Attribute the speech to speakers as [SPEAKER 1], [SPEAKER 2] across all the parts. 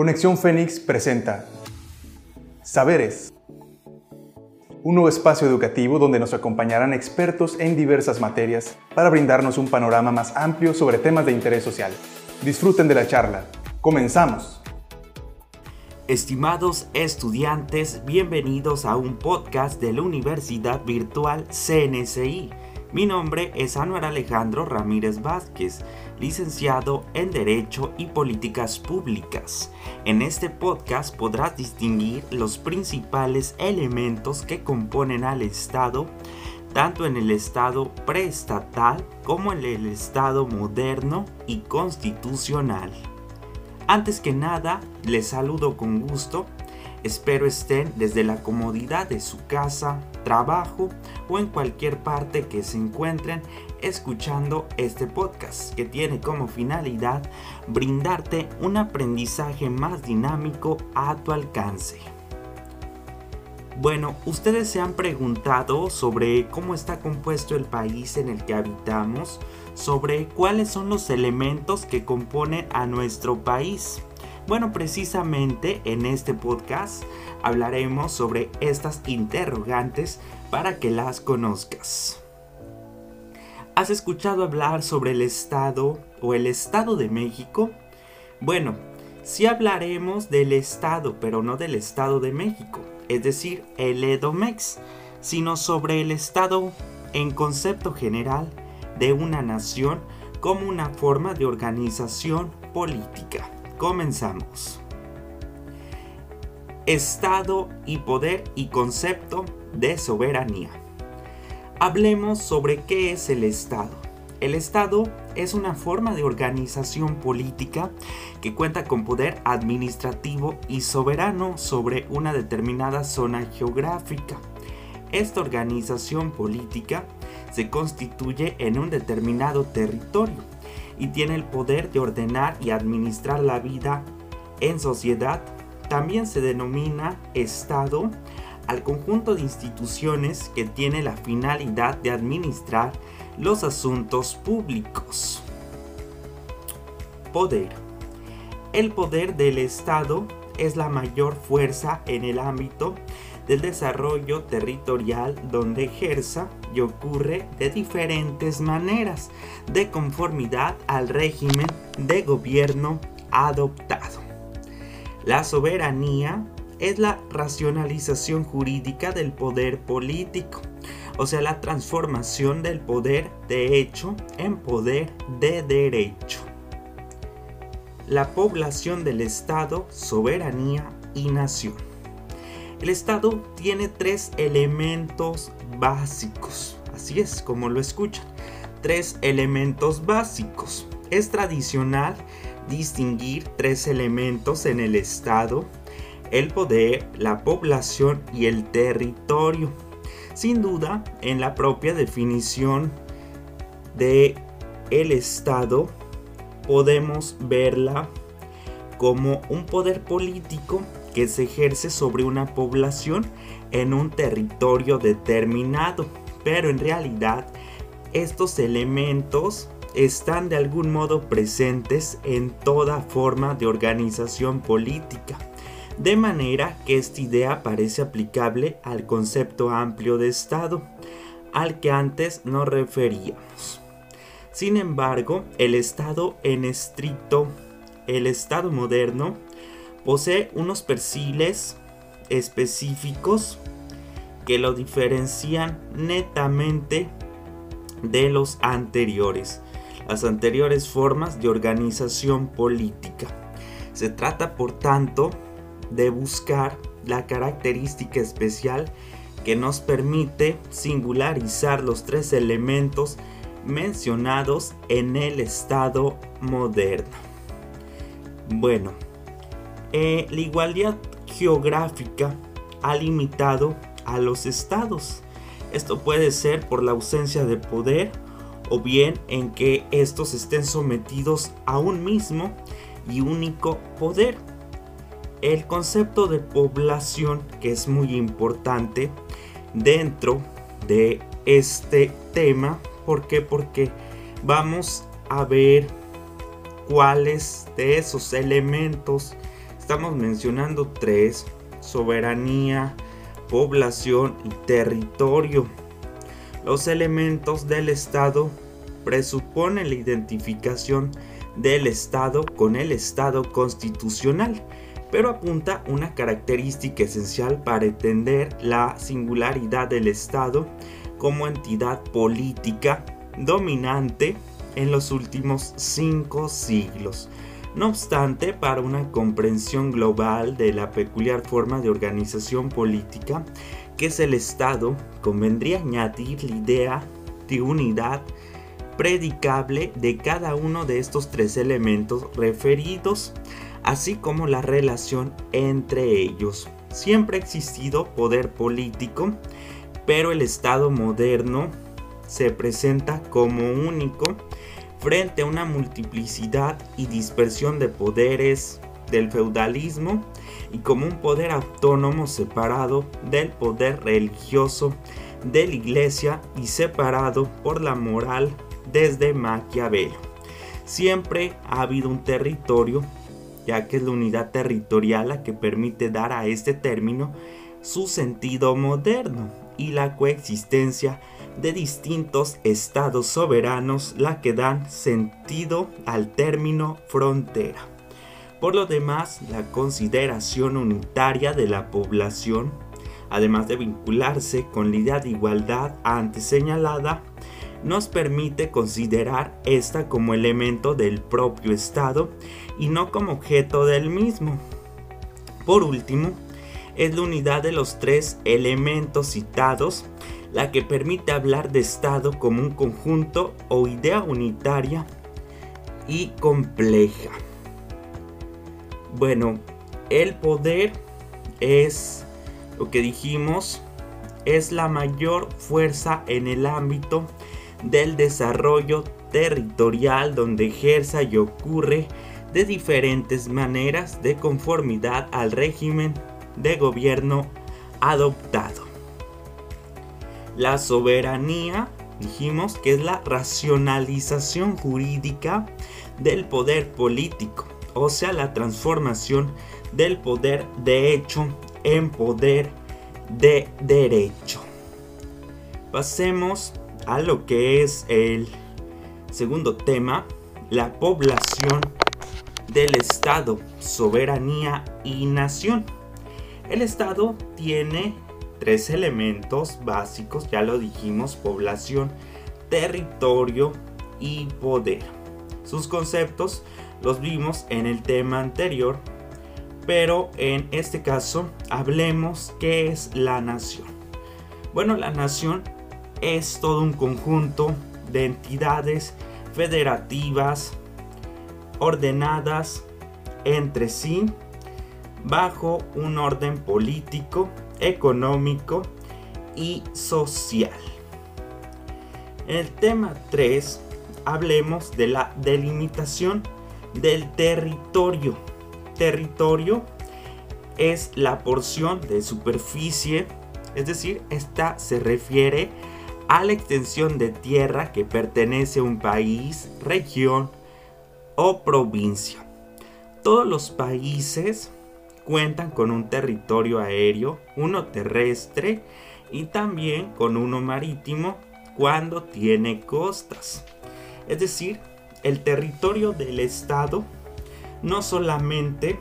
[SPEAKER 1] Conexión Fénix presenta Saberes, un nuevo espacio educativo donde nos acompañarán expertos en diversas materias para brindarnos un panorama más amplio sobre temas de interés social. Disfruten de la charla. Comenzamos.
[SPEAKER 2] Estimados estudiantes, bienvenidos a un podcast de la Universidad Virtual CNCI mi nombre es Anuar Alejandro Ramírez Vázquez, licenciado en Derecho y Políticas Públicas. En este podcast podrás distinguir los principales elementos que componen al Estado, tanto en el Estado preestatal como en el Estado moderno y constitucional. Antes que nada, les saludo con gusto Espero estén desde la comodidad de su casa, trabajo o en cualquier parte que se encuentren escuchando este podcast que tiene como finalidad brindarte un aprendizaje más dinámico a tu alcance. Bueno, ustedes se han preguntado sobre cómo está compuesto el país en el que habitamos, sobre cuáles son los elementos que componen a nuestro país. Bueno, precisamente en este podcast hablaremos sobre estas interrogantes para que las conozcas. ¿Has escuchado hablar sobre el Estado o el Estado de México? Bueno, sí hablaremos del Estado, pero no del Estado de México, es decir, el EDOMEX, sino sobre el Estado en concepto general de una nación como una forma de organización política. Comenzamos. Estado y poder y concepto de soberanía. Hablemos sobre qué es el Estado. El Estado es una forma de organización política que cuenta con poder administrativo y soberano sobre una determinada zona geográfica. Esta organización política se constituye en un determinado territorio y tiene el poder de ordenar y administrar la vida en sociedad. También se denomina Estado al conjunto de instituciones que tiene la finalidad de administrar los asuntos públicos. Poder. El poder del Estado es la mayor fuerza en el ámbito del desarrollo territorial donde ejerza y ocurre de diferentes maneras, de conformidad al régimen de gobierno adoptado. La soberanía es la racionalización jurídica del poder político, o sea, la transformación del poder de hecho en poder de derecho. La población del Estado, soberanía y nación. El Estado tiene tres elementos básicos, así es como lo escuchan, tres elementos básicos. Es tradicional distinguir tres elementos en el Estado, el poder, la población y el territorio. Sin duda, en la propia definición de el Estado podemos verla como un poder político que se ejerce sobre una población en un territorio determinado. Pero en realidad estos elementos están de algún modo presentes en toda forma de organización política. De manera que esta idea parece aplicable al concepto amplio de Estado, al que antes nos referíamos. Sin embargo, el Estado en estricto, el Estado moderno, Posee unos perfiles específicos que lo diferencian netamente de los anteriores, las anteriores formas de organización política. Se trata, por tanto, de buscar la característica especial que nos permite singularizar los tres elementos mencionados en el Estado moderno. Bueno, eh, la igualdad geográfica ha limitado a los estados. Esto puede ser por la ausencia de poder o bien en que estos estén sometidos a un mismo y único poder. El concepto de población, que es muy importante dentro de este tema, ¿por qué? Porque vamos a ver cuáles de esos elementos estamos mencionando tres, soberanía, población y territorio. Los elementos del Estado presuponen la identificación del Estado con el Estado constitucional, pero apunta una característica esencial para entender la singularidad del Estado como entidad política dominante en los últimos cinco siglos. No obstante, para una comprensión global de la peculiar forma de organización política que es el Estado, convendría añadir la idea de unidad predicable de cada uno de estos tres elementos referidos, así como la relación entre ellos. Siempre ha existido poder político, pero el Estado moderno se presenta como único frente a una multiplicidad y dispersión de poderes del feudalismo y como un poder autónomo separado del poder religioso de la iglesia y separado por la moral desde Maquiavelo. Siempre ha habido un territorio, ya que es la unidad territorial la que permite dar a este término su sentido moderno y la coexistencia de distintos estados soberanos la que dan sentido al término frontera. Por lo demás, la consideración unitaria de la población, además de vincularse con la idea de igualdad antes señalada, nos permite considerar esta como elemento del propio Estado y no como objeto del mismo. Por último, es la unidad de los tres elementos citados la que permite hablar de Estado como un conjunto o idea unitaria y compleja. Bueno, el poder es lo que dijimos, es la mayor fuerza en el ámbito del desarrollo territorial donde ejerza y ocurre de diferentes maneras de conformidad al régimen de gobierno adoptado. La soberanía, dijimos que es la racionalización jurídica del poder político, o sea, la transformación del poder de hecho en poder de derecho. Pasemos a lo que es el segundo tema, la población del Estado, soberanía y nación. El Estado tiene tres elementos básicos, ya lo dijimos, población, territorio y poder. Sus conceptos los vimos en el tema anterior, pero en este caso hablemos qué es la nación. Bueno, la nación es todo un conjunto de entidades federativas ordenadas entre sí bajo un orden político, económico y social. En el tema 3 hablemos de la delimitación del territorio. Territorio es la porción de superficie, es decir, esta se refiere a la extensión de tierra que pertenece a un país, región o provincia. Todos los países cuentan con un territorio aéreo, uno terrestre y también con uno marítimo cuando tiene costas. Es decir, el territorio del Estado no solamente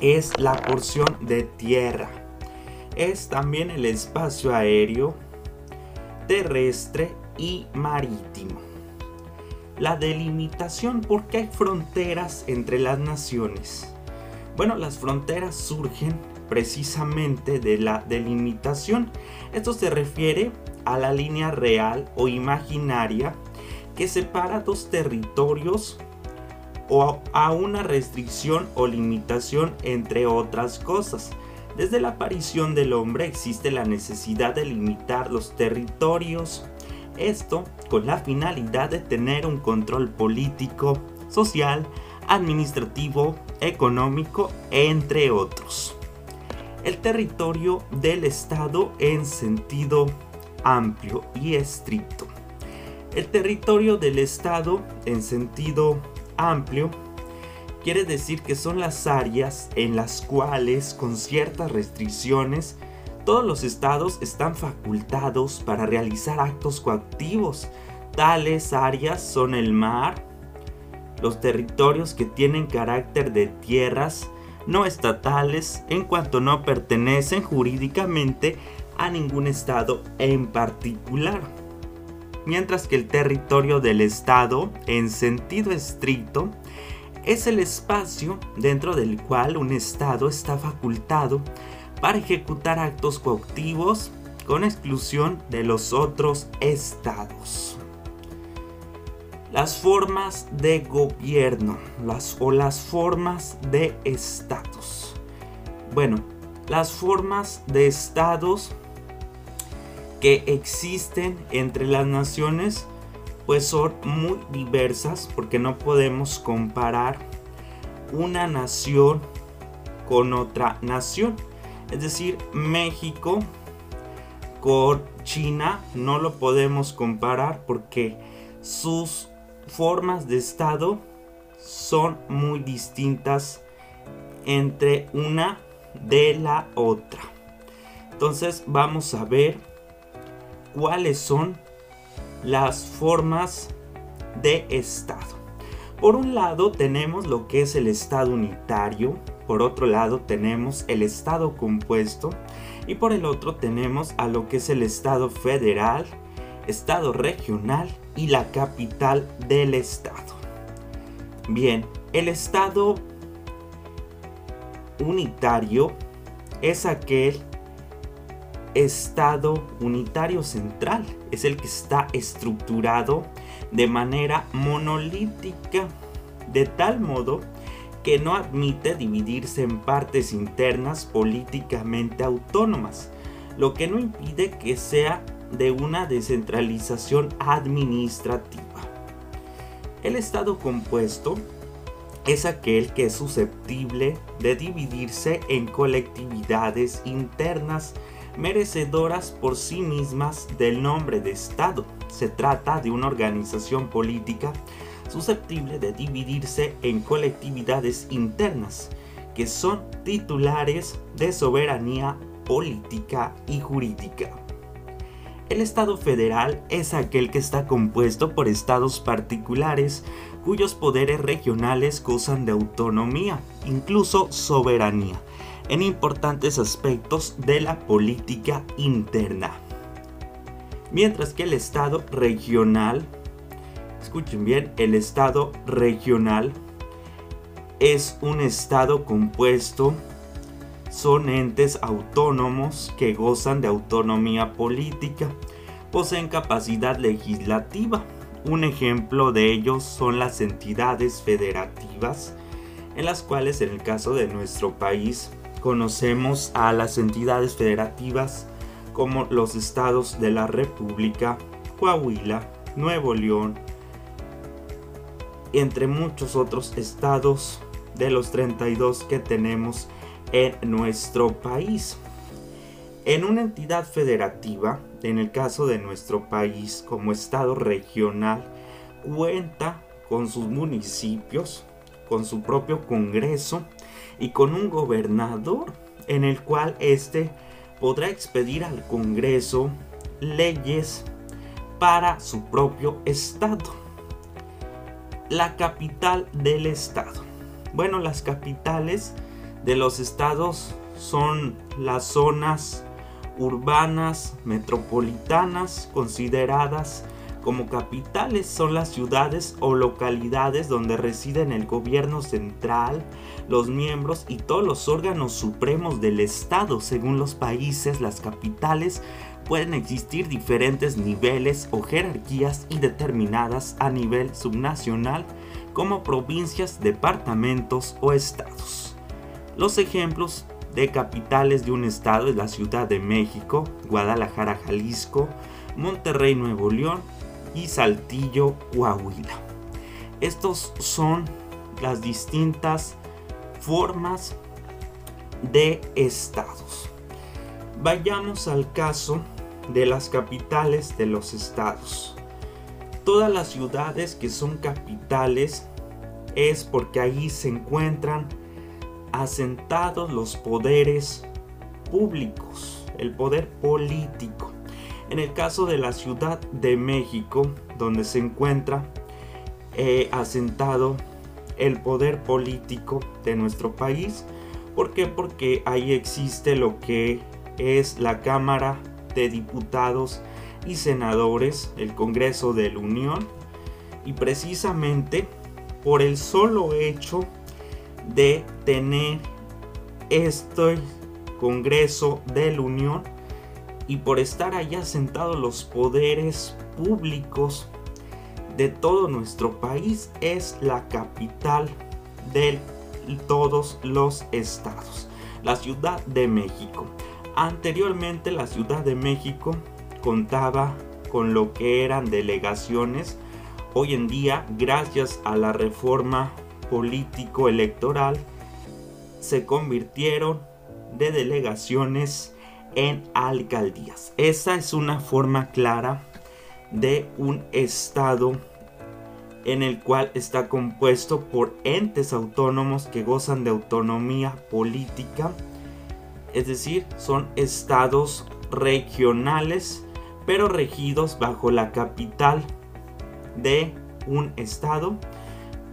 [SPEAKER 2] es la porción de tierra, es también el espacio aéreo, terrestre y marítimo. La delimitación, porque hay fronteras entre las naciones. Bueno, las fronteras surgen precisamente de la delimitación. Esto se refiere a la línea real o imaginaria que separa dos territorios o a una restricción o limitación entre otras cosas. Desde la aparición del hombre existe la necesidad de limitar los territorios, esto con la finalidad de tener un control político, social, administrativo, económico, entre otros. El territorio del Estado en sentido amplio y estricto. El territorio del Estado en sentido amplio quiere decir que son las áreas en las cuales con ciertas restricciones todos los estados están facultados para realizar actos coactivos. Tales áreas son el mar, los territorios que tienen carácter de tierras no estatales en cuanto no pertenecen jurídicamente a ningún estado en particular. Mientras que el territorio del estado, en sentido estricto, es el espacio dentro del cual un Estado está facultado para ejecutar actos coactivos con exclusión de los otros estados. Las formas de gobierno las, o las formas de estados. Bueno, las formas de estados que existen entre las naciones pues son muy diversas porque no podemos comparar una nación con otra nación. Es decir, México con China no lo podemos comparar porque sus formas de Estado son muy distintas entre una de la otra. Entonces vamos a ver cuáles son las formas de Estado. Por un lado tenemos lo que es el Estado unitario, por otro lado tenemos el Estado compuesto y por el otro tenemos a lo que es el Estado federal, Estado regional y la capital del Estado. Bien, el Estado unitario es aquel Estado unitario central. Es el que está estructurado de manera monolítica, de tal modo que no admite dividirse en partes internas políticamente autónomas, lo que no impide que sea de una descentralización administrativa. El Estado compuesto es aquel que es susceptible de dividirse en colectividades internas merecedoras por sí mismas del nombre de Estado. Se trata de una organización política susceptible de dividirse en colectividades internas, que son titulares de soberanía política y jurídica. El Estado federal es aquel que está compuesto por estados particulares cuyos poderes regionales gozan de autonomía, incluso soberanía, en importantes aspectos de la política interna. Mientras que el Estado regional, escuchen bien, el Estado regional es un Estado compuesto, son entes autónomos que gozan de autonomía política, poseen capacidad legislativa. Un ejemplo de ellos son las entidades federativas, en las cuales en el caso de nuestro país conocemos a las entidades federativas como los estados de la República, Coahuila, Nuevo León, entre muchos otros estados de los 32 que tenemos en nuestro país. En una entidad federativa, en el caso de nuestro país como estado regional, cuenta con sus municipios, con su propio Congreso y con un gobernador en el cual éste podrá expedir al Congreso leyes para su propio estado. La capital del estado. Bueno, las capitales de los estados son las zonas urbanas metropolitanas consideradas como capitales son las ciudades o localidades donde residen el gobierno central, los miembros y todos los órganos supremos del Estado. Según los países, las capitales pueden existir diferentes niveles o jerarquías y determinadas a nivel subnacional como provincias, departamentos o estados. Los ejemplos de capitales de un estado es la Ciudad de México, Guadalajara, Jalisco, Monterrey, Nuevo León, y Saltillo, Coahuila. Estos son las distintas formas de estados. Vayamos al caso de las capitales de los estados. Todas las ciudades que son capitales es porque ahí se encuentran asentados los poderes públicos, el poder político. En el caso de la Ciudad de México, donde se encuentra eh, asentado el poder político de nuestro país. ¿Por qué? Porque ahí existe lo que es la Cámara de Diputados y Senadores, el Congreso de la Unión. Y precisamente por el solo hecho de tener este Congreso de la Unión y por estar allá sentados los poderes públicos de todo nuestro país es la capital de todos los estados, la Ciudad de México. Anteriormente la Ciudad de México contaba con lo que eran delegaciones. Hoy en día, gracias a la reforma político-electoral, se convirtieron de delegaciones en alcaldías. Esa es una forma clara de un estado en el cual está compuesto por entes autónomos que gozan de autonomía política, es decir, son estados regionales, pero regidos bajo la capital de un estado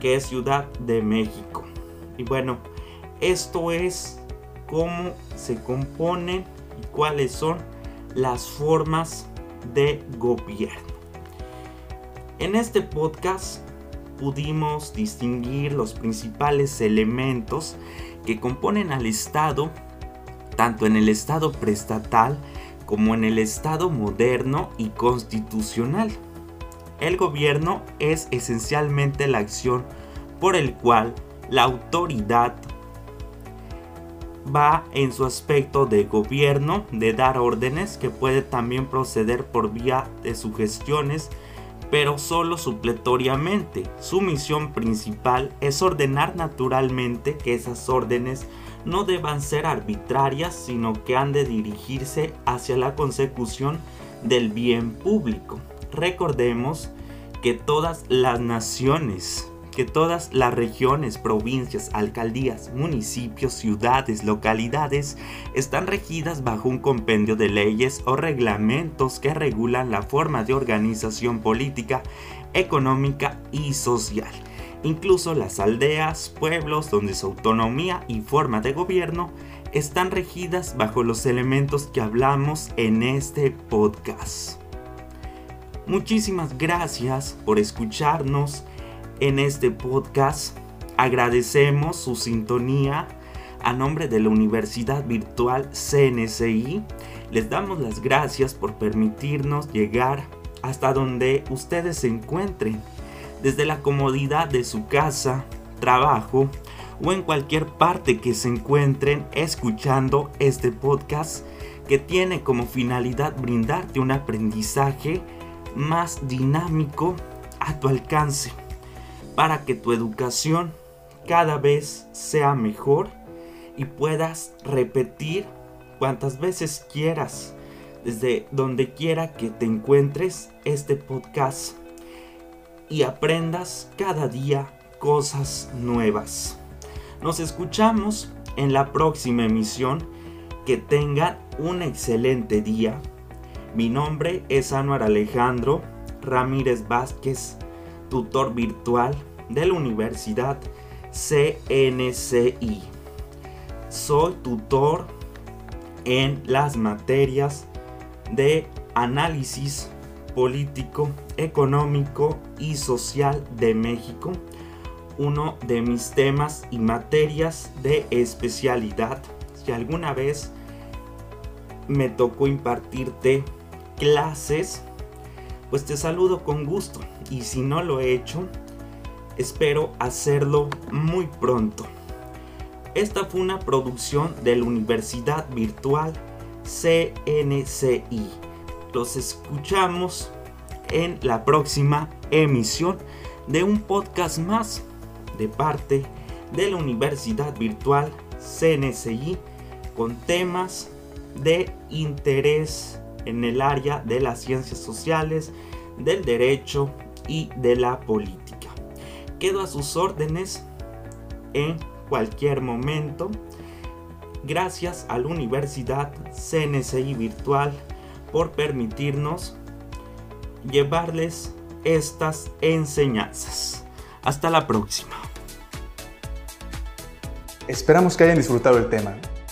[SPEAKER 2] que es Ciudad de México. Y bueno, esto es cómo se componen y cuáles son las formas de gobierno. En este podcast pudimos distinguir los principales elementos que componen al Estado, tanto en el Estado prestatal como en el Estado moderno y constitucional. El gobierno es esencialmente la acción por el cual la autoridad va en su aspecto de gobierno, de dar órdenes, que puede también proceder por vía de sugestiones, pero solo supletoriamente. Su misión principal es ordenar naturalmente que esas órdenes no deban ser arbitrarias, sino que han de dirigirse hacia la consecución del bien público. Recordemos que todas las naciones que todas las regiones, provincias, alcaldías, municipios, ciudades, localidades están regidas bajo un compendio de leyes o reglamentos que regulan la forma de organización política, económica y social. Incluso las aldeas, pueblos donde su autonomía y forma de gobierno están regidas bajo los elementos que hablamos en este podcast. Muchísimas gracias por escucharnos en este podcast. Agradecemos su sintonía a nombre de la Universidad Virtual CNCI. Les damos las gracias por permitirnos llegar hasta donde ustedes se encuentren, desde la comodidad de su casa, trabajo o en cualquier parte que se encuentren escuchando este podcast que tiene como finalidad brindarte un aprendizaje más dinámico a tu alcance para que tu educación cada vez sea mejor y puedas repetir cuantas veces quieras desde donde quiera que te encuentres este podcast y aprendas cada día cosas nuevas. Nos escuchamos en la próxima emisión. Que tengan un excelente día. Mi nombre es Anuar Alejandro Ramírez Vázquez tutor virtual de la Universidad CNCI. Soy tutor en las materias de análisis político, económico y social de México, uno de mis temas y materias de especialidad. Si alguna vez me tocó impartirte clases pues te saludo con gusto y si no lo he hecho, espero hacerlo muy pronto. Esta fue una producción de la Universidad Virtual CNCI. Los escuchamos en la próxima emisión de un podcast más de parte de la Universidad Virtual CNCI con temas de interés en el área de las ciencias sociales, del derecho y de la política. Que Quedo a sus órdenes en cualquier momento. Gracias a la Universidad CNCI Virtual por permitirnos llevarles estas enseñanzas. Hasta la próxima.
[SPEAKER 1] Esperamos que hayan disfrutado el tema.